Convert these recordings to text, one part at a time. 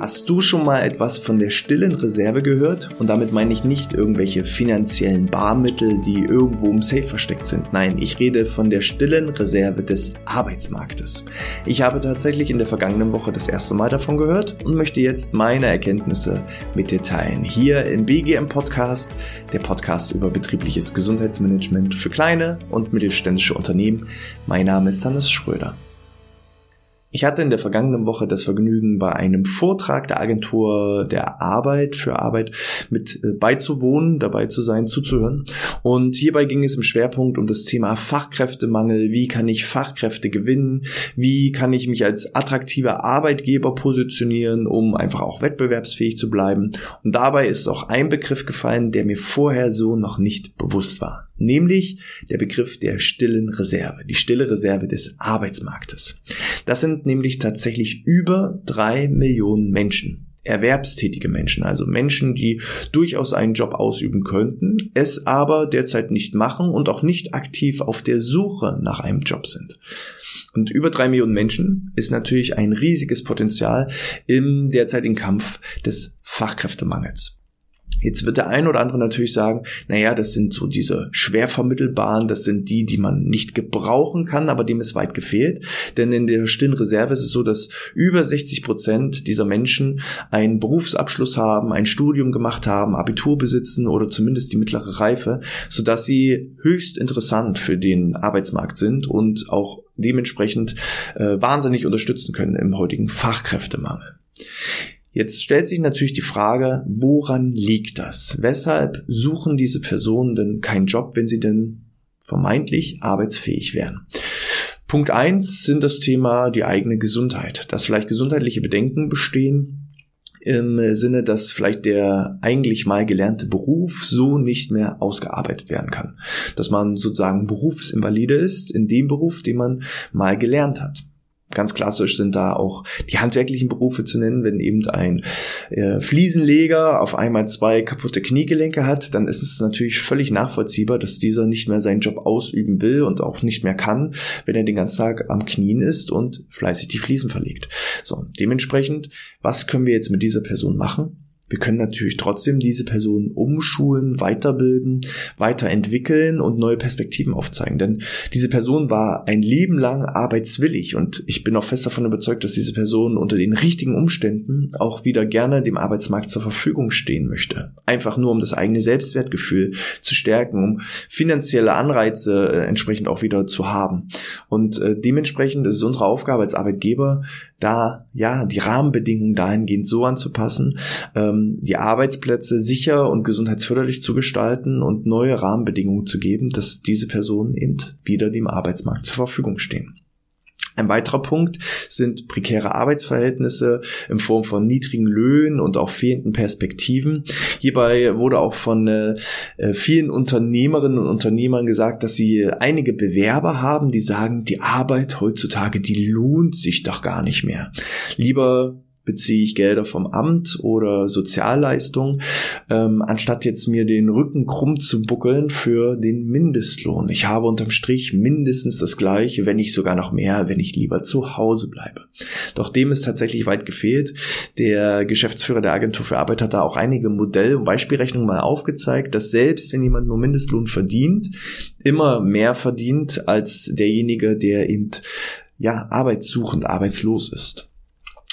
Hast du schon mal etwas von der stillen Reserve gehört? Und damit meine ich nicht irgendwelche finanziellen Barmittel, die irgendwo im Safe versteckt sind. Nein, ich rede von der stillen Reserve des Arbeitsmarktes. Ich habe tatsächlich in der vergangenen Woche das erste Mal davon gehört und möchte jetzt meine Erkenntnisse mit dir teilen. Hier im BGM Podcast, der Podcast über betriebliches Gesundheitsmanagement für kleine und mittelständische Unternehmen. Mein Name ist Hannes Schröder. Ich hatte in der vergangenen Woche das Vergnügen, bei einem Vortrag der Agentur der Arbeit für Arbeit mit äh, beizuwohnen, dabei zu sein, zuzuhören. Und hierbei ging es im Schwerpunkt um das Thema Fachkräftemangel. Wie kann ich Fachkräfte gewinnen? Wie kann ich mich als attraktiver Arbeitgeber positionieren, um einfach auch wettbewerbsfähig zu bleiben? Und dabei ist auch ein Begriff gefallen, der mir vorher so noch nicht bewusst war nämlich der Begriff der stillen Reserve, die stille Reserve des Arbeitsmarktes. Das sind nämlich tatsächlich über drei Millionen Menschen. Erwerbstätige Menschen, also Menschen, die durchaus einen Job ausüben könnten, es aber derzeit nicht machen und auch nicht aktiv auf der Suche nach einem Job sind. Und über drei Millionen Menschen ist natürlich ein riesiges Potenzial im derzeitigen Kampf des Fachkräftemangels. Jetzt wird der ein oder andere natürlich sagen, naja, das sind so diese schwer vermittelbaren, das sind die, die man nicht gebrauchen kann, aber dem ist weit gefehlt. Denn in der stillen Reserve ist es so, dass über 60 Prozent dieser Menschen einen Berufsabschluss haben, ein Studium gemacht haben, Abitur besitzen oder zumindest die mittlere Reife, sodass sie höchst interessant für den Arbeitsmarkt sind und auch dementsprechend äh, wahnsinnig unterstützen können im heutigen Fachkräftemangel. Jetzt stellt sich natürlich die Frage, woran liegt das? Weshalb suchen diese Personen denn keinen Job, wenn sie denn vermeintlich arbeitsfähig wären? Punkt eins sind das Thema die eigene Gesundheit, dass vielleicht gesundheitliche Bedenken bestehen im Sinne, dass vielleicht der eigentlich mal gelernte Beruf so nicht mehr ausgearbeitet werden kann. Dass man sozusagen Berufsinvalide ist in dem Beruf, den man mal gelernt hat. Ganz klassisch sind da auch die handwerklichen Berufe zu nennen. Wenn eben ein äh, Fliesenleger auf einmal zwei kaputte Kniegelenke hat, dann ist es natürlich völlig nachvollziehbar, dass dieser nicht mehr seinen Job ausüben will und auch nicht mehr kann, wenn er den ganzen Tag am Knien ist und fleißig die Fliesen verlegt. So, dementsprechend, was können wir jetzt mit dieser Person machen? Wir können natürlich trotzdem diese Personen umschulen, weiterbilden, weiterentwickeln und neue Perspektiven aufzeigen. Denn diese Person war ein Leben lang arbeitswillig und ich bin auch fest davon überzeugt, dass diese Person unter den richtigen Umständen auch wieder gerne dem Arbeitsmarkt zur Verfügung stehen möchte. Einfach nur, um das eigene Selbstwertgefühl zu stärken, um finanzielle Anreize äh, entsprechend auch wieder zu haben. Und äh, dementsprechend ist es unsere Aufgabe als Arbeitgeber, da ja die Rahmenbedingungen dahingehend so anzupassen, ähm, die Arbeitsplätze sicher und gesundheitsförderlich zu gestalten und neue Rahmenbedingungen zu geben, dass diese Personen eben wieder dem Arbeitsmarkt zur Verfügung stehen. Ein weiterer Punkt sind prekäre Arbeitsverhältnisse in Form von niedrigen Löhnen und auch fehlenden Perspektiven. Hierbei wurde auch von äh, vielen Unternehmerinnen und Unternehmern gesagt, dass sie einige Bewerber haben, die sagen, die Arbeit heutzutage, die lohnt sich doch gar nicht mehr. Lieber beziehe ich Gelder vom Amt oder Sozialleistungen, ähm, anstatt jetzt mir den Rücken krumm zu buckeln für den Mindestlohn. Ich habe unterm Strich mindestens das gleiche, wenn nicht sogar noch mehr, wenn ich lieber zu Hause bleibe. Doch dem ist tatsächlich weit gefehlt. Der Geschäftsführer der Agentur für Arbeit hat da auch einige Modell- und Beispielrechnungen mal aufgezeigt, dass selbst wenn jemand nur Mindestlohn verdient, immer mehr verdient als derjenige, der eben ja, arbeitssuchend, arbeitslos ist.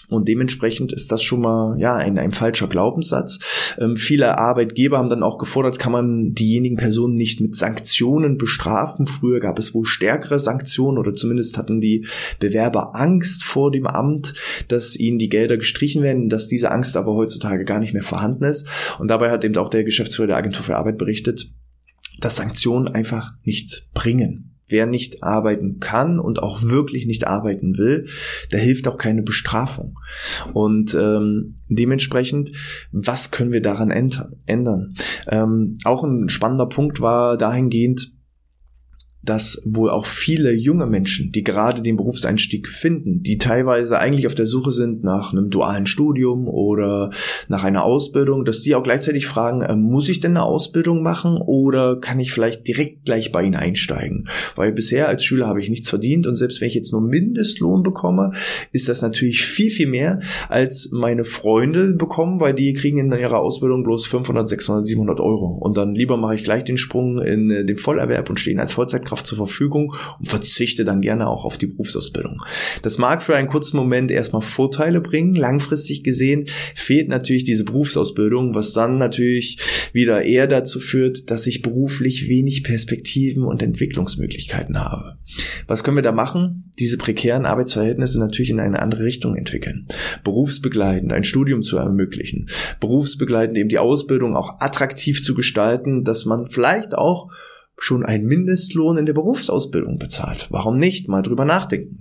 Und dementsprechend ist das schon mal ja ein, ein falscher Glaubenssatz. Ähm, viele Arbeitgeber haben dann auch gefordert, kann man diejenigen Personen nicht mit Sanktionen bestrafen. Früher gab es wohl stärkere Sanktionen oder zumindest hatten die Bewerber Angst vor dem Amt, dass ihnen die Gelder gestrichen werden, dass diese Angst aber heutzutage gar nicht mehr vorhanden ist. Und dabei hat eben auch der Geschäftsführer der Agentur für Arbeit berichtet, dass Sanktionen einfach nichts bringen. Wer nicht arbeiten kann und auch wirklich nicht arbeiten will, da hilft auch keine Bestrafung. Und ähm, dementsprechend, was können wir daran ändern? Ähm, auch ein spannender Punkt war dahingehend, dass wohl auch viele junge Menschen, die gerade den Berufseinstieg finden, die teilweise eigentlich auf der Suche sind nach einem dualen Studium oder nach einer Ausbildung, dass die auch gleichzeitig fragen, äh, muss ich denn eine Ausbildung machen oder kann ich vielleicht direkt gleich bei Ihnen einsteigen? Weil bisher als Schüler habe ich nichts verdient und selbst wenn ich jetzt nur Mindestlohn bekomme, ist das natürlich viel, viel mehr als meine Freunde bekommen, weil die kriegen in ihrer Ausbildung bloß 500, 600, 700 Euro. Und dann lieber mache ich gleich den Sprung in äh, den Vollerwerb und stehen als Vollzeitkraft Arbeitskraft zur Verfügung und verzichte dann gerne auch auf die Berufsausbildung. Das mag für einen kurzen Moment erstmal Vorteile bringen. Langfristig gesehen fehlt natürlich diese Berufsausbildung, was dann natürlich wieder eher dazu führt, dass ich beruflich wenig Perspektiven und Entwicklungsmöglichkeiten habe. Was können wir da machen? Diese prekären Arbeitsverhältnisse natürlich in eine andere Richtung entwickeln. Berufsbegleitend ein Studium zu ermöglichen. Berufsbegleitend eben die Ausbildung auch attraktiv zu gestalten, dass man vielleicht auch schon einen Mindestlohn in der Berufsausbildung bezahlt. Warum nicht? Mal drüber nachdenken.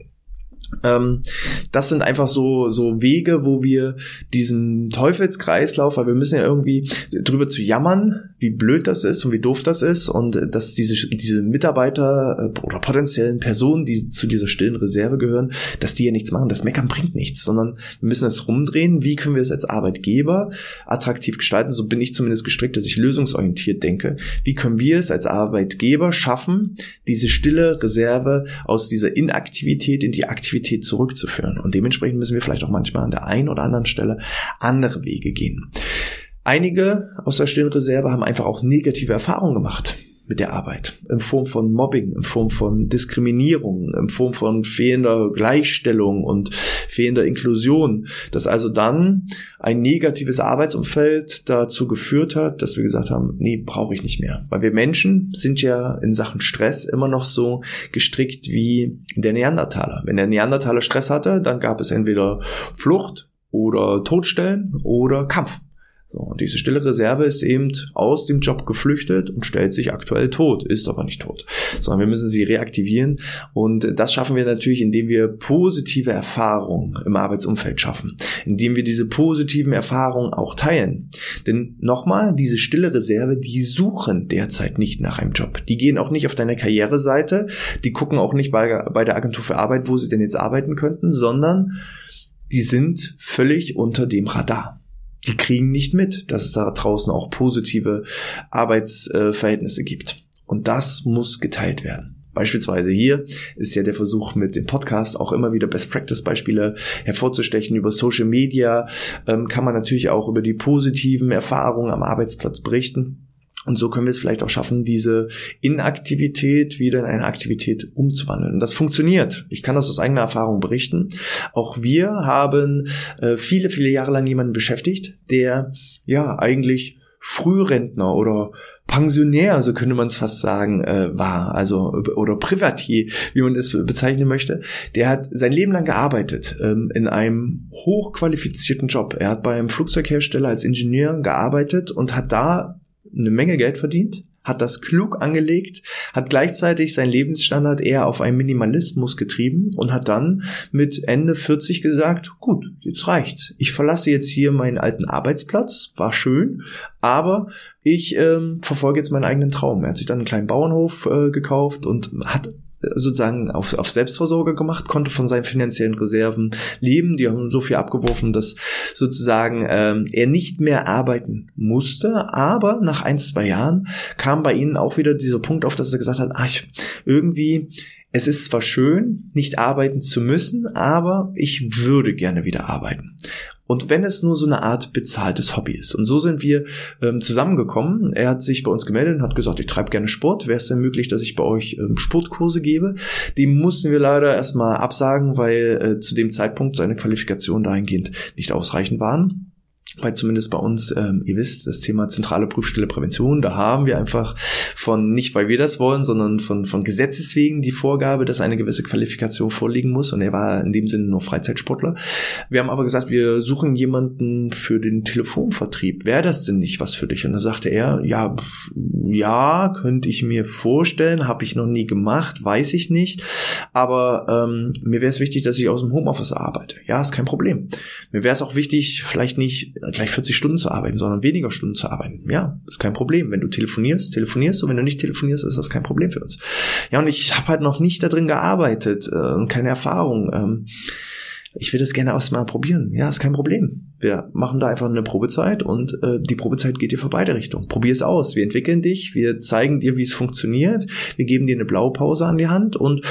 Ähm, das sind einfach so, so Wege, wo wir diesen Teufelskreislauf, weil wir müssen ja irgendwie drüber zu jammern, wie blöd das ist und wie doof das ist und dass diese, diese Mitarbeiter äh, oder potenziellen Personen, die zu dieser stillen Reserve gehören, dass die ja nichts machen. Das Meckern bringt nichts, sondern wir müssen es rumdrehen. Wie können wir es als Arbeitgeber attraktiv gestalten? So bin ich zumindest gestrickt, dass ich lösungsorientiert denke. Wie können wir es als Arbeitgeber schaffen, diese stille Reserve aus dieser Inaktivität in die Aktivität Aktivität zurückzuführen. Und dementsprechend müssen wir vielleicht auch manchmal an der einen oder anderen Stelle andere Wege gehen. Einige aus der stillen Reserve haben einfach auch negative Erfahrungen gemacht mit der Arbeit. In Form von Mobbing, in Form von Diskriminierung, in Form von fehlender Gleichstellung und fehlender Inklusion. Dass also dann ein negatives Arbeitsumfeld dazu geführt hat, dass wir gesagt haben, nee, brauche ich nicht mehr. Weil wir Menschen sind ja in Sachen Stress immer noch so gestrickt wie der Neandertaler. Wenn der Neandertaler Stress hatte, dann gab es entweder Flucht oder Todstellen oder Kampf. So, und diese stille Reserve ist eben aus dem Job geflüchtet und stellt sich aktuell tot, ist aber nicht tot, sondern wir müssen sie reaktivieren und das schaffen wir natürlich, indem wir positive Erfahrungen im Arbeitsumfeld schaffen, indem wir diese positiven Erfahrungen auch teilen. Denn nochmal, diese stille Reserve, die suchen derzeit nicht nach einem Job. Die gehen auch nicht auf deine Karriereseite, die gucken auch nicht bei, bei der Agentur für Arbeit, wo sie denn jetzt arbeiten könnten, sondern die sind völlig unter dem Radar die kriegen nicht mit, dass es da draußen auch positive Arbeitsverhältnisse gibt. Und das muss geteilt werden. Beispielsweise hier ist ja der Versuch mit dem Podcast auch immer wieder Best Practice Beispiele hervorzustechen. Über Social Media ähm, kann man natürlich auch über die positiven Erfahrungen am Arbeitsplatz berichten. Und so können wir es vielleicht auch schaffen, diese Inaktivität wieder in eine Aktivität umzuwandeln. Und das funktioniert. Ich kann das aus eigener Erfahrung berichten. Auch wir haben äh, viele, viele Jahre lang jemanden beschäftigt, der ja eigentlich Frührentner oder Pensionär, so könnte man es fast sagen, äh, war, also oder Privatier, wie man es bezeichnen möchte. Der hat sein Leben lang gearbeitet ähm, in einem hochqualifizierten Job. Er hat beim Flugzeughersteller als Ingenieur gearbeitet und hat da eine Menge Geld verdient, hat das klug angelegt, hat gleichzeitig seinen Lebensstandard eher auf einen Minimalismus getrieben und hat dann mit Ende 40 gesagt, gut, jetzt reicht's. Ich verlasse jetzt hier meinen alten Arbeitsplatz, war schön, aber ich ähm, verfolge jetzt meinen eigenen Traum. Er hat sich dann einen kleinen Bauernhof äh, gekauft und hat sozusagen auf, auf Selbstversorger gemacht, konnte von seinen finanziellen Reserven leben. Die haben so viel abgeworfen, dass sozusagen ähm, er nicht mehr arbeiten musste. Aber nach ein, zwei Jahren kam bei ihnen auch wieder dieser Punkt auf, dass er gesagt hat, ach, irgendwie es ist zwar schön, nicht arbeiten zu müssen, aber ich würde gerne wieder arbeiten. Und wenn es nur so eine Art bezahltes Hobby ist. Und so sind wir ähm, zusammengekommen. Er hat sich bei uns gemeldet und hat gesagt, ich treibe gerne Sport. Wäre es denn möglich, dass ich bei euch ähm, Sportkurse gebe? Dem mussten wir leider erstmal absagen, weil äh, zu dem Zeitpunkt seine Qualifikationen dahingehend nicht ausreichend waren weil zumindest bei uns, ähm, ihr wisst, das Thema zentrale Prüfstelle Prävention, da haben wir einfach von, nicht weil wir das wollen, sondern von, von Gesetzes wegen die Vorgabe, dass eine gewisse Qualifikation vorliegen muss und er war in dem Sinne nur Freizeitsportler. Wir haben aber gesagt, wir suchen jemanden für den Telefonvertrieb. Wäre das denn nicht was für dich? Und da sagte er, ja, ja, könnte ich mir vorstellen, habe ich noch nie gemacht, weiß ich nicht. Aber ähm, mir wäre es wichtig, dass ich aus dem Homeoffice arbeite. Ja, ist kein Problem. Mir wäre es auch wichtig, vielleicht nicht gleich 40 Stunden zu arbeiten, sondern weniger Stunden zu arbeiten. Ja, ist kein Problem. Wenn du telefonierst, telefonierst du. Wenn du nicht telefonierst, ist das kein Problem für uns. Ja, und ich habe halt noch nicht da drin gearbeitet äh, und keine Erfahrung. Ähm, ich will das gerne erstmal probieren. Ja, ist kein Problem. Wir machen da einfach eine Probezeit und äh, die Probezeit geht dir für beide Richtungen. Probier es aus. Wir entwickeln dich, wir zeigen dir, wie es funktioniert, wir geben dir eine Blaupause an die Hand und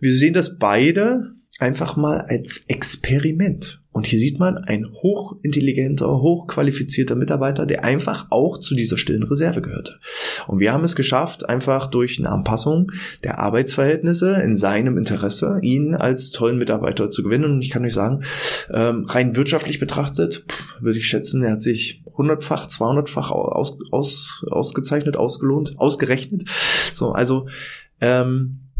wir sehen das beide einfach mal als Experiment. Und hier sieht man ein hochintelligenter, hochqualifizierter Mitarbeiter, der einfach auch zu dieser stillen Reserve gehörte. Und wir haben es geschafft, einfach durch eine Anpassung der Arbeitsverhältnisse in seinem Interesse, ihn als tollen Mitarbeiter zu gewinnen. Und ich kann euch sagen, ähm, rein wirtschaftlich betrachtet, würde ich schätzen, er hat sich hundertfach, zweihundertfach aus, aus, ausgezeichnet, ausgelohnt, ausgerechnet. So, also ähm,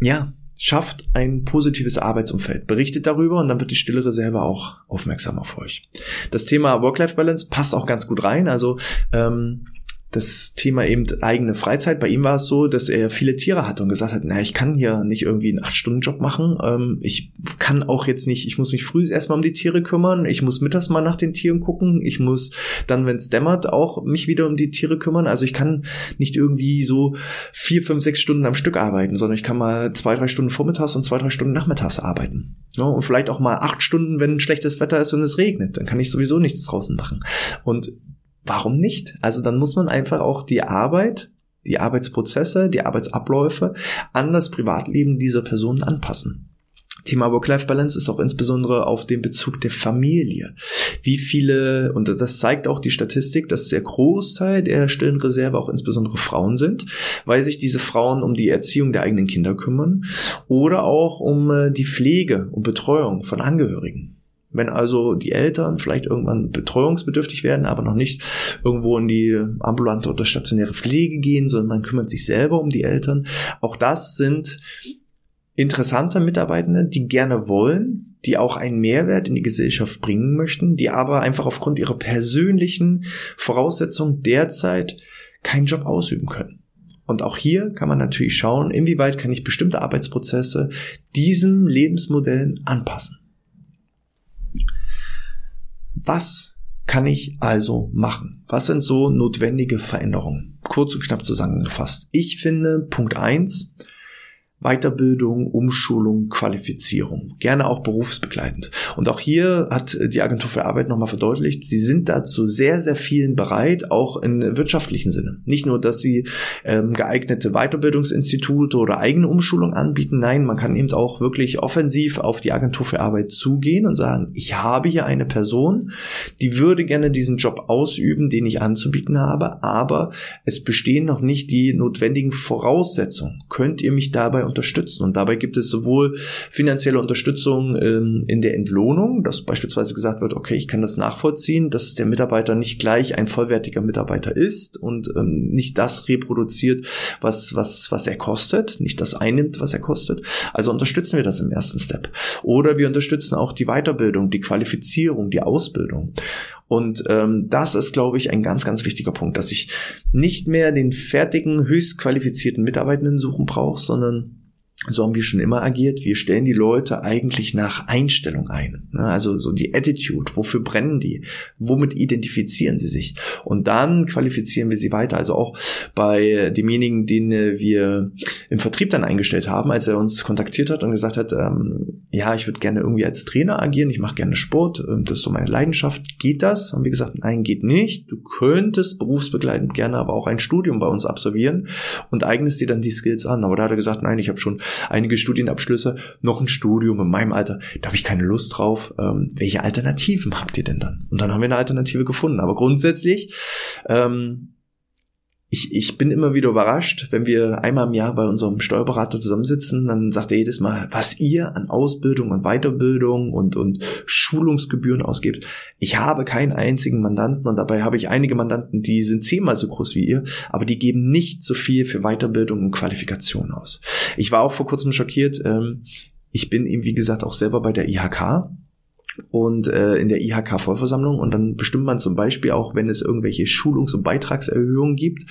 ja, schafft ein positives Arbeitsumfeld, berichtet darüber und dann wird die stille Reserve auch aufmerksam auf euch. Das Thema Work-Life-Balance passt auch ganz gut rein. Also ähm, das Thema eben eigene Freizeit. Bei ihm war es so, dass er viele Tiere hatte und gesagt hat, na, ich kann hier nicht irgendwie einen acht Stunden Job machen. Ähm, ich kann auch jetzt nicht, ich muss mich früh erstmal um die Tiere kümmern. Ich muss mittags mal nach den Tieren gucken. Ich muss dann, wenn es dämmert, auch mich wieder um die Tiere kümmern. Also ich kann nicht irgendwie so vier, fünf, sechs Stunden am Stück arbeiten, sondern ich kann mal zwei, drei Stunden vormittags und zwei, drei Stunden nachmittags arbeiten. Ja, und vielleicht auch mal acht Stunden, wenn schlechtes Wetter ist und es regnet. Dann kann ich sowieso nichts draußen machen. Und warum nicht? Also dann muss man einfach auch die Arbeit, die Arbeitsprozesse, die Arbeitsabläufe an das Privatleben dieser Personen anpassen. Thema Work-Life-Balance ist auch insbesondere auf den Bezug der Familie. Wie viele, und das zeigt auch die Statistik, dass der Großteil der stillen Reserve auch insbesondere Frauen sind, weil sich diese Frauen um die Erziehung der eigenen Kinder kümmern oder auch um äh, die Pflege und Betreuung von Angehörigen. Wenn also die Eltern vielleicht irgendwann betreuungsbedürftig werden, aber noch nicht irgendwo in die ambulante oder stationäre Pflege gehen, sondern man kümmert sich selber um die Eltern. Auch das sind interessante Mitarbeitende, die gerne wollen, die auch einen Mehrwert in die Gesellschaft bringen möchten, die aber einfach aufgrund ihrer persönlichen Voraussetzungen derzeit keinen Job ausüben können. Und auch hier kann man natürlich schauen, inwieweit kann ich bestimmte Arbeitsprozesse diesen Lebensmodellen anpassen. Was kann ich also machen? Was sind so notwendige Veränderungen? Kurz und knapp zusammengefasst. Ich finde Punkt eins Weiterbildung, Umschulung, Qualifizierung. Gerne auch berufsbegleitend. Und auch hier hat die Agentur für Arbeit nochmal verdeutlicht, sie sind dazu sehr, sehr vielen bereit, auch in wirtschaftlichen Sinne. Nicht nur, dass sie ähm, geeignete Weiterbildungsinstitute oder eigene Umschulung anbieten, nein, man kann eben auch wirklich offensiv auf die Agentur für Arbeit zugehen und sagen, ich habe hier eine Person, die würde gerne diesen Job ausüben, den ich anzubieten habe, aber es bestehen noch nicht die notwendigen Voraussetzungen. Könnt ihr mich dabei unterstützen. Und dabei gibt es sowohl finanzielle Unterstützung ähm, in der Entlohnung, dass beispielsweise gesagt wird, okay, ich kann das nachvollziehen, dass der Mitarbeiter nicht gleich ein vollwertiger Mitarbeiter ist und ähm, nicht das reproduziert, was, was, was er kostet, nicht das einnimmt, was er kostet. Also unterstützen wir das im ersten Step. Oder wir unterstützen auch die Weiterbildung, die Qualifizierung, die Ausbildung. Und ähm, das ist, glaube ich, ein ganz, ganz wichtiger Punkt, dass ich nicht mehr den fertigen, höchst qualifizierten Mitarbeitenden suchen brauche, sondern so haben wir schon immer agiert. Wir stellen die Leute eigentlich nach Einstellung ein. Ne? Also so die Attitude, wofür brennen die? Womit identifizieren sie sich? Und dann qualifizieren wir sie weiter. Also auch bei demjenigen, den wir im Vertrieb dann eingestellt haben, als er uns kontaktiert hat und gesagt hat, ähm, ja, ich würde gerne irgendwie als Trainer agieren, ich mache gerne Sport, das ist so meine Leidenschaft. Geht das? Haben wir gesagt, nein, geht nicht. Du könntest berufsbegleitend gerne aber auch ein Studium bei uns absolvieren und eignest dir dann die Skills an. Aber da hat er gesagt, nein, ich habe schon einige Studienabschlüsse, noch ein Studium in meinem Alter, da habe ich keine Lust drauf. Ähm, welche Alternativen habt ihr denn dann? Und dann haben wir eine Alternative gefunden. Aber grundsätzlich ähm, ich, ich bin immer wieder überrascht, wenn wir einmal im Jahr bei unserem Steuerberater zusammensitzen, dann sagt er jedes Mal, was ihr an Ausbildung und Weiterbildung und, und Schulungsgebühren ausgebt. Ich habe keinen einzigen Mandanten und dabei habe ich einige Mandanten, die sind zehnmal so groß wie ihr, aber die geben nicht so viel für Weiterbildung und Qualifikation aus. Ich war auch vor kurzem schockiert, ähm, ich bin eben, wie gesagt, auch selber bei der IHK und äh, in der IHK-Vollversammlung und dann bestimmt man zum Beispiel auch, wenn es irgendwelche Schulungs- und Beitragserhöhungen gibt,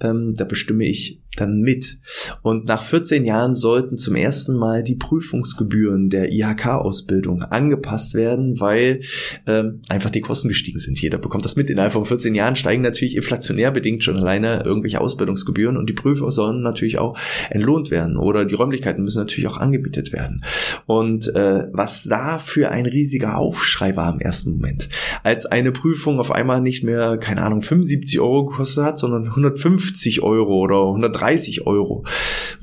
ähm, da bestimme ich dann mit. Und nach 14 Jahren sollten zum ersten Mal die Prüfungsgebühren der IHK-Ausbildung angepasst werden, weil ähm, einfach die Kosten gestiegen sind. Jeder bekommt das mit. Innerhalb von 14 Jahren steigen natürlich inflationär bedingt schon alleine irgendwelche Ausbildungsgebühren und die Prüfer sollen natürlich auch entlohnt werden oder die Räumlichkeiten müssen natürlich auch angebietet werden. Und äh, was da für ein riesiger Aufschrei war im ersten Moment, als eine Prüfung auf einmal nicht mehr, keine Ahnung, 75 Euro gekostet hat, sondern 150 Euro oder 130 30 Euro,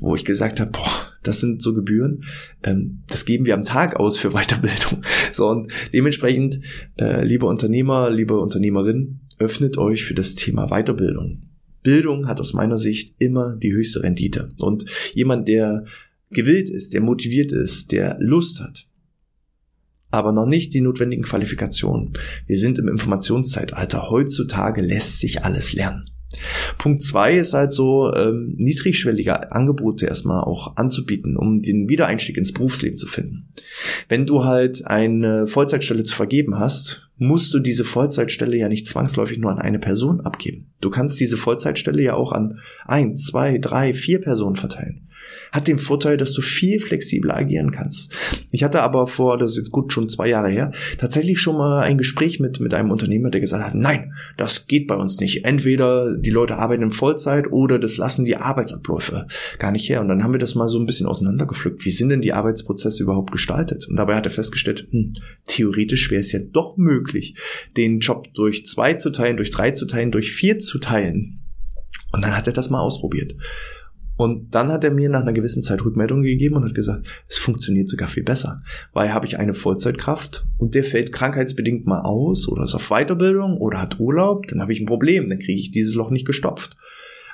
wo ich gesagt habe, boah, das sind so Gebühren, ähm, das geben wir am Tag aus für Weiterbildung. So und dementsprechend, äh, liebe Unternehmer, liebe Unternehmerin, öffnet euch für das Thema Weiterbildung. Bildung hat aus meiner Sicht immer die höchste Rendite. Und jemand, der gewillt ist, der motiviert ist, der Lust hat, aber noch nicht die notwendigen Qualifikationen. Wir sind im Informationszeitalter. Heutzutage lässt sich alles lernen. Punkt zwei ist halt so, ähm, niedrigschwellige Angebote erstmal auch anzubieten, um den Wiedereinstieg ins Berufsleben zu finden. Wenn du halt eine Vollzeitstelle zu vergeben hast, musst du diese Vollzeitstelle ja nicht zwangsläufig nur an eine Person abgeben. Du kannst diese Vollzeitstelle ja auch an ein, zwei, drei, vier Personen verteilen hat den Vorteil, dass du viel flexibler agieren kannst. Ich hatte aber vor, das ist jetzt gut schon zwei Jahre her, tatsächlich schon mal ein Gespräch mit, mit einem Unternehmer, der gesagt hat, nein, das geht bei uns nicht. Entweder die Leute arbeiten in Vollzeit oder das lassen die Arbeitsabläufe gar nicht her. Und dann haben wir das mal so ein bisschen auseinandergepflückt. Wie sind denn die Arbeitsprozesse überhaupt gestaltet? Und dabei hat er festgestellt, hm, theoretisch wäre es ja doch möglich, den Job durch zwei zu teilen, durch drei zu teilen, durch vier zu teilen. Und dann hat er das mal ausprobiert. Und dann hat er mir nach einer gewissen Zeit Rückmeldung gegeben und hat gesagt, es funktioniert sogar viel besser. Weil habe ich eine Vollzeitkraft und der fällt krankheitsbedingt mal aus oder ist auf Weiterbildung oder hat Urlaub, dann habe ich ein Problem, dann kriege ich dieses Loch nicht gestopft.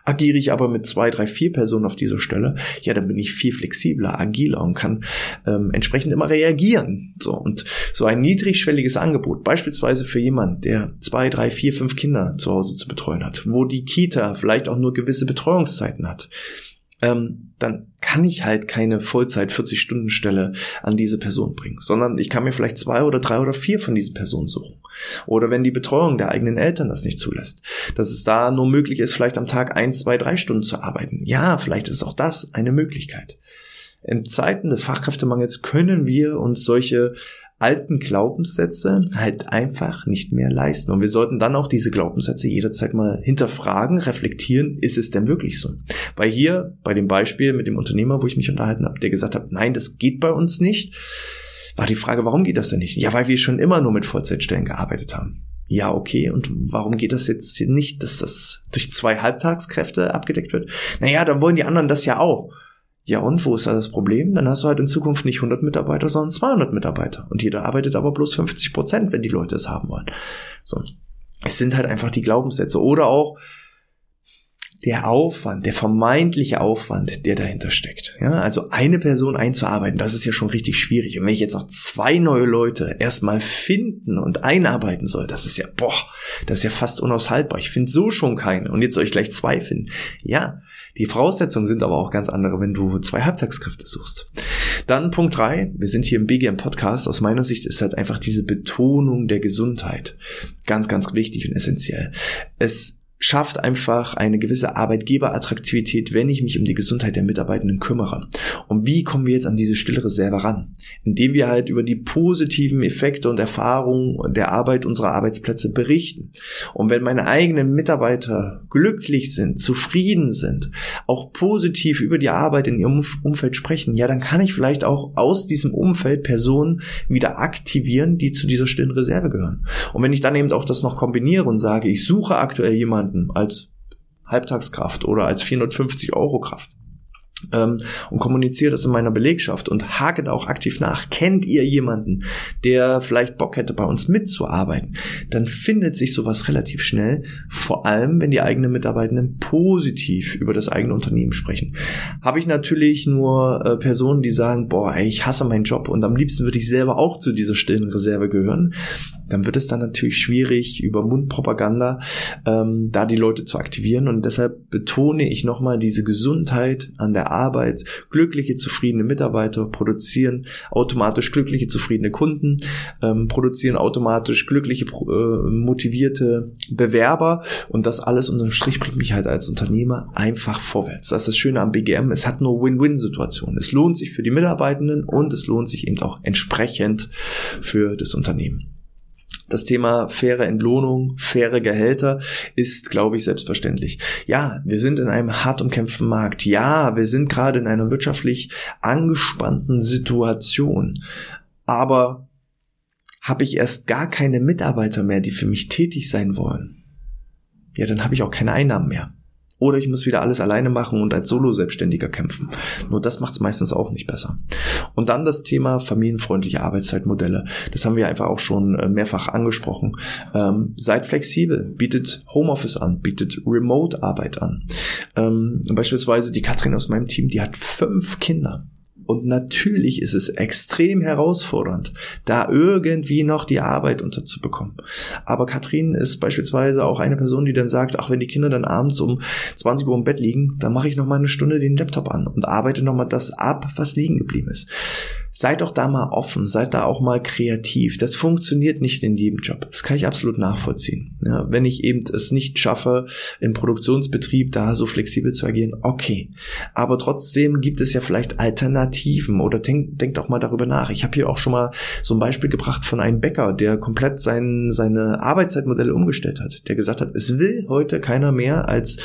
Agiere ich aber mit zwei, drei, vier Personen auf dieser Stelle, ja, dann bin ich viel flexibler, agiler und kann ähm, entsprechend immer reagieren. So und so ein niedrigschwelliges Angebot, beispielsweise für jemanden, der zwei, drei, vier, fünf Kinder zu Hause zu betreuen hat, wo die Kita vielleicht auch nur gewisse Betreuungszeiten hat, ähm, dann kann ich halt keine Vollzeit 40-Stunden-Stelle an diese Person bringen, sondern ich kann mir vielleicht zwei oder drei oder vier von diesen Personen suchen. Oder wenn die Betreuung der eigenen Eltern das nicht zulässt, dass es da nur möglich ist, vielleicht am Tag ein, zwei, drei Stunden zu arbeiten. Ja, vielleicht ist auch das eine Möglichkeit. In Zeiten des Fachkräftemangels können wir uns solche alten Glaubenssätze halt einfach nicht mehr leisten. Und wir sollten dann auch diese Glaubenssätze jederzeit mal hinterfragen, reflektieren, ist es denn wirklich so? Weil hier bei dem Beispiel mit dem Unternehmer, wo ich mich unterhalten habe, der gesagt hat, nein, das geht bei uns nicht, war die Frage, warum geht das denn nicht? Ja, weil wir schon immer nur mit Vollzeitstellen gearbeitet haben. Ja, okay. Und warum geht das jetzt nicht, dass das durch zwei Halbtagskräfte abgedeckt wird? Naja, dann wollen die anderen das ja auch. Ja, und wo ist da das Problem? Dann hast du halt in Zukunft nicht 100 Mitarbeiter, sondern 200 Mitarbeiter. Und jeder arbeitet aber bloß 50 Prozent, wenn die Leute es haben wollen. So. Es sind halt einfach die Glaubenssätze. Oder auch der Aufwand, der vermeintliche Aufwand, der dahinter steckt. Ja, also eine Person einzuarbeiten, das ist ja schon richtig schwierig. Und wenn ich jetzt noch zwei neue Leute erstmal finden und einarbeiten soll, das ist ja, boah, das ist ja fast unaushaltbar. Ich finde so schon keine. Und jetzt soll ich gleich zwei finden. Ja, die Voraussetzungen sind aber auch ganz andere, wenn du zwei Halbtagskräfte suchst. Dann Punkt drei. Wir sind hier im BGM Podcast. Aus meiner Sicht ist halt einfach diese Betonung der Gesundheit ganz, ganz wichtig und essentiell. Es schafft einfach eine gewisse Arbeitgeberattraktivität, wenn ich mich um die Gesundheit der Mitarbeitenden kümmere. Und wie kommen wir jetzt an diese Stillreserve ran? Indem wir halt über die positiven Effekte und Erfahrungen der Arbeit unserer Arbeitsplätze berichten. Und wenn meine eigenen Mitarbeiter glücklich sind, zufrieden sind, auch positiv über die Arbeit in ihrem Umfeld sprechen, ja, dann kann ich vielleicht auch aus diesem Umfeld Personen wieder aktivieren, die zu dieser stillen Reserve gehören. Und wenn ich dann eben auch das noch kombiniere und sage, ich suche aktuell jemanden, jemanden als Halbtagskraft oder als 450 Euro Kraft ähm, und kommuniziere das in meiner Belegschaft und hake da auch aktiv nach. Kennt ihr jemanden, der vielleicht Bock hätte, bei uns mitzuarbeiten? Dann findet sich sowas relativ schnell, vor allem wenn die eigenen Mitarbeitenden positiv über das eigene Unternehmen sprechen. Habe ich natürlich nur äh, Personen, die sagen, boah, ey, ich hasse meinen Job und am liebsten würde ich selber auch zu dieser stillen Reserve gehören, dann wird es dann natürlich schwierig, über Mundpropaganda ähm, da die Leute zu aktivieren und deshalb betone ich nochmal diese Gesundheit an der Arbeit glückliche, zufriedene Mitarbeiter, produzieren automatisch glückliche, zufriedene Kunden, ähm, produzieren automatisch glückliche, äh, motivierte Bewerber und das alles unterm Strich bringt mich halt als Unternehmer einfach vorwärts. Das ist das Schöne am BGM, es hat nur Win-Win-Situationen. Es lohnt sich für die Mitarbeitenden und es lohnt sich eben auch entsprechend für das Unternehmen. Das Thema faire Entlohnung, faire Gehälter ist, glaube ich, selbstverständlich. Ja, wir sind in einem hart umkämpften Markt. Ja, wir sind gerade in einer wirtschaftlich angespannten Situation. Aber habe ich erst gar keine Mitarbeiter mehr, die für mich tätig sein wollen, ja, dann habe ich auch keine Einnahmen mehr. Oder ich muss wieder alles alleine machen und als Solo-Selbstständiger kämpfen. Nur das macht es meistens auch nicht besser. Und dann das Thema familienfreundliche Arbeitszeitmodelle. Das haben wir einfach auch schon äh, mehrfach angesprochen. Ähm, seid flexibel, bietet Homeoffice an, bietet Remote-Arbeit an. Ähm, beispielsweise die Katrin aus meinem Team, die hat fünf Kinder. Und natürlich ist es extrem herausfordernd, da irgendwie noch die Arbeit unterzubekommen. Aber Katrin ist beispielsweise auch eine Person, die dann sagt, ach, wenn die Kinder dann abends um 20 Uhr im Bett liegen, dann mache ich noch mal eine Stunde den Laptop an und arbeite noch mal das ab, was liegen geblieben ist seid doch da mal offen, seid da auch mal kreativ. Das funktioniert nicht in jedem Job. Das kann ich absolut nachvollziehen. Ja, wenn ich eben es nicht schaffe, im Produktionsbetrieb da so flexibel zu agieren, okay. Aber trotzdem gibt es ja vielleicht Alternativen oder denkt denk doch mal darüber nach. Ich habe hier auch schon mal so ein Beispiel gebracht von einem Bäcker, der komplett sein, seine Arbeitszeitmodelle umgestellt hat, der gesagt hat, es will heute keiner mehr als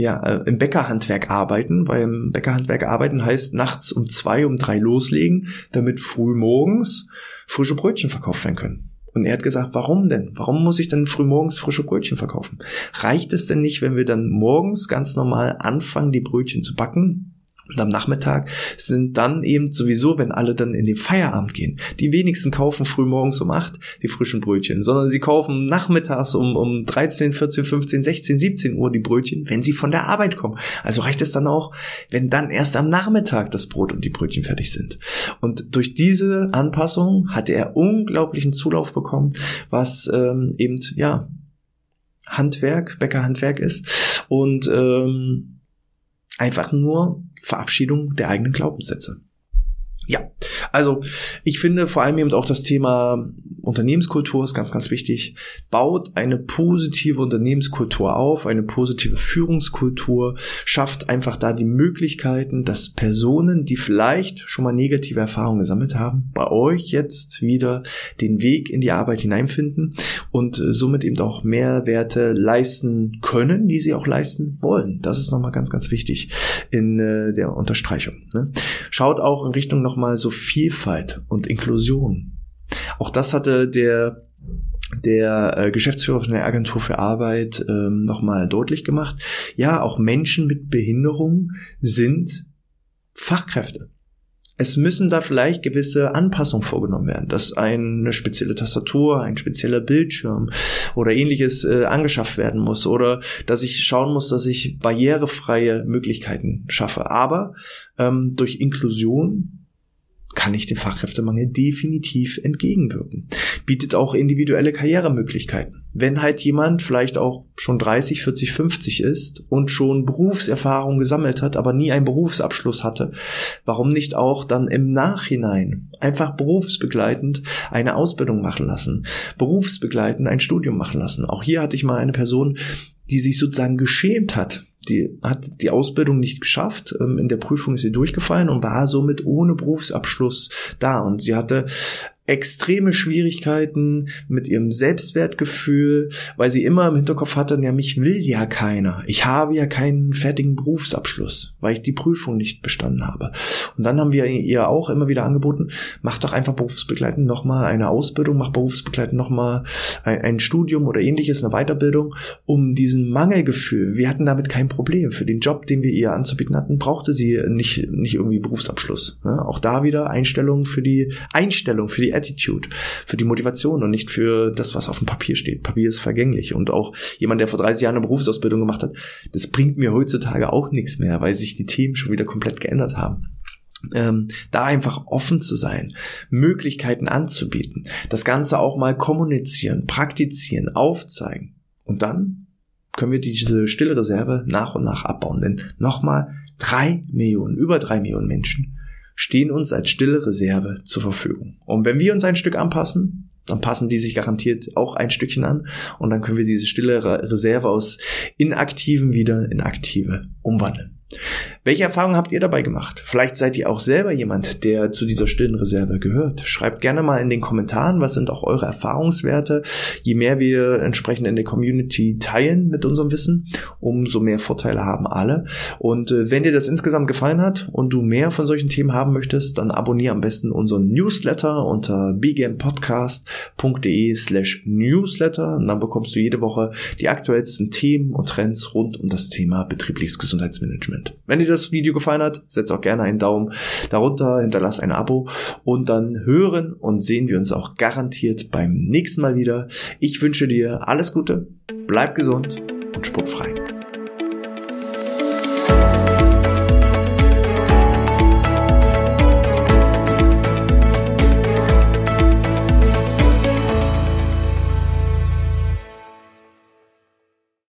ja, äh, im Bäckerhandwerk arbeiten, weil im Bäckerhandwerk arbeiten heißt nachts um zwei, um drei loslegen, damit früh morgens frische Brötchen verkauft werden können. Und er hat gesagt, warum denn? Warum muss ich denn früh morgens frische Brötchen verkaufen? Reicht es denn nicht, wenn wir dann morgens ganz normal anfangen, die Brötchen zu backen? Und am Nachmittag sind dann eben sowieso, wenn alle dann in den Feierabend gehen. Die wenigsten kaufen früh morgens um acht die frischen Brötchen, sondern sie kaufen nachmittags um, um 13, 14, 15, 16, 17 Uhr die Brötchen, wenn sie von der Arbeit kommen. Also reicht es dann auch, wenn dann erst am Nachmittag das Brot und die Brötchen fertig sind. Und durch diese Anpassung hatte er unglaublichen Zulauf bekommen, was ähm, eben, ja, Handwerk, Bäckerhandwerk ist. Und ähm, einfach nur Verabschiedung der eigenen Glaubenssätze. Ja, also ich finde vor allem eben auch das Thema Unternehmenskultur ist ganz, ganz wichtig. Baut eine positive Unternehmenskultur auf, eine positive Führungskultur, schafft einfach da die Möglichkeiten, dass Personen, die vielleicht schon mal negative Erfahrungen gesammelt haben, bei euch jetzt wieder den Weg in die Arbeit hineinfinden und somit eben auch Mehrwerte leisten können, die sie auch leisten wollen. Das ist nochmal ganz, ganz wichtig in äh, der Unterstreichung. Ne? Schaut auch in Richtung nochmal so Vielfalt und Inklusion. Auch das hatte der der äh, Geschäftsführer von der Agentur für Arbeit ähm, nochmal deutlich gemacht. Ja, auch Menschen mit Behinderung sind Fachkräfte es müssen da vielleicht gewisse Anpassungen vorgenommen werden, dass eine spezielle Tastatur, ein spezieller Bildschirm oder ähnliches äh, angeschafft werden muss oder dass ich schauen muss, dass ich barrierefreie Möglichkeiten schaffe. Aber ähm, durch Inklusion kann ich dem Fachkräftemangel definitiv entgegenwirken. Bietet auch individuelle Karrieremöglichkeiten. Wenn halt jemand vielleicht auch schon 30, 40, 50 ist und schon Berufserfahrung gesammelt hat, aber nie einen Berufsabschluss hatte, warum nicht auch dann im Nachhinein einfach berufsbegleitend eine Ausbildung machen lassen, berufsbegleitend ein Studium machen lassen. Auch hier hatte ich mal eine Person, die sich sozusagen geschämt hat, die hat die Ausbildung nicht geschafft. Ähm, in der Prüfung ist sie durchgefallen und war somit ohne Berufsabschluss da. Und sie hatte extreme Schwierigkeiten mit ihrem Selbstwertgefühl, weil sie immer im Hinterkopf hatte, ja, mich will ja keiner. Ich habe ja keinen fertigen Berufsabschluss, weil ich die Prüfung nicht bestanden habe. Und dann haben wir ihr auch immer wieder angeboten, mach doch einfach berufsbegleitend nochmal eine Ausbildung, mach berufsbegleitend nochmal ein, ein Studium oder ähnliches, eine Weiterbildung, um diesen Mangelgefühl, wir hatten damit kein Problem. Für den Job, den wir ihr anzubieten hatten, brauchte sie nicht, nicht irgendwie Berufsabschluss. Ja, auch da wieder Einstellung für die Einstellung, für die Attitude, für die Motivation und nicht für das, was auf dem Papier steht. Papier ist vergänglich und auch jemand, der vor 30 Jahren eine Berufsausbildung gemacht hat, das bringt mir heutzutage auch nichts mehr, weil sich die Themen schon wieder komplett geändert haben. Ähm, da einfach offen zu sein, Möglichkeiten anzubieten, das Ganze auch mal kommunizieren, praktizieren, aufzeigen. Und dann können wir diese stille Reserve nach und nach abbauen. Denn nochmal, Drei Millionen, über drei Millionen Menschen stehen uns als stille Reserve zur Verfügung. Und wenn wir uns ein Stück anpassen, dann passen die sich garantiert auch ein Stückchen an und dann können wir diese stille Reserve aus inaktiven wieder in aktive umwandeln. Welche Erfahrungen habt ihr dabei gemacht? Vielleicht seid ihr auch selber jemand, der zu dieser stillen Reserve gehört. Schreibt gerne mal in den Kommentaren, was sind auch eure Erfahrungswerte. Je mehr wir entsprechend in der Community teilen mit unserem Wissen, umso mehr Vorteile haben alle. Und äh, wenn dir das insgesamt gefallen hat und du mehr von solchen Themen haben möchtest, dann abonniere am besten unseren Newsletter unter bgampodcast.de slash newsletter und dann bekommst du jede Woche die aktuellsten Themen und Trends rund um das Thema betriebliches Gesundheitsmanagement. Wenn dir das Video gefallen hat, setz auch gerne einen Daumen darunter, hinterlass ein Abo und dann hören und sehen wir uns auch garantiert beim nächsten Mal wieder. Ich wünsche dir alles Gute, bleib gesund und spuckfrei.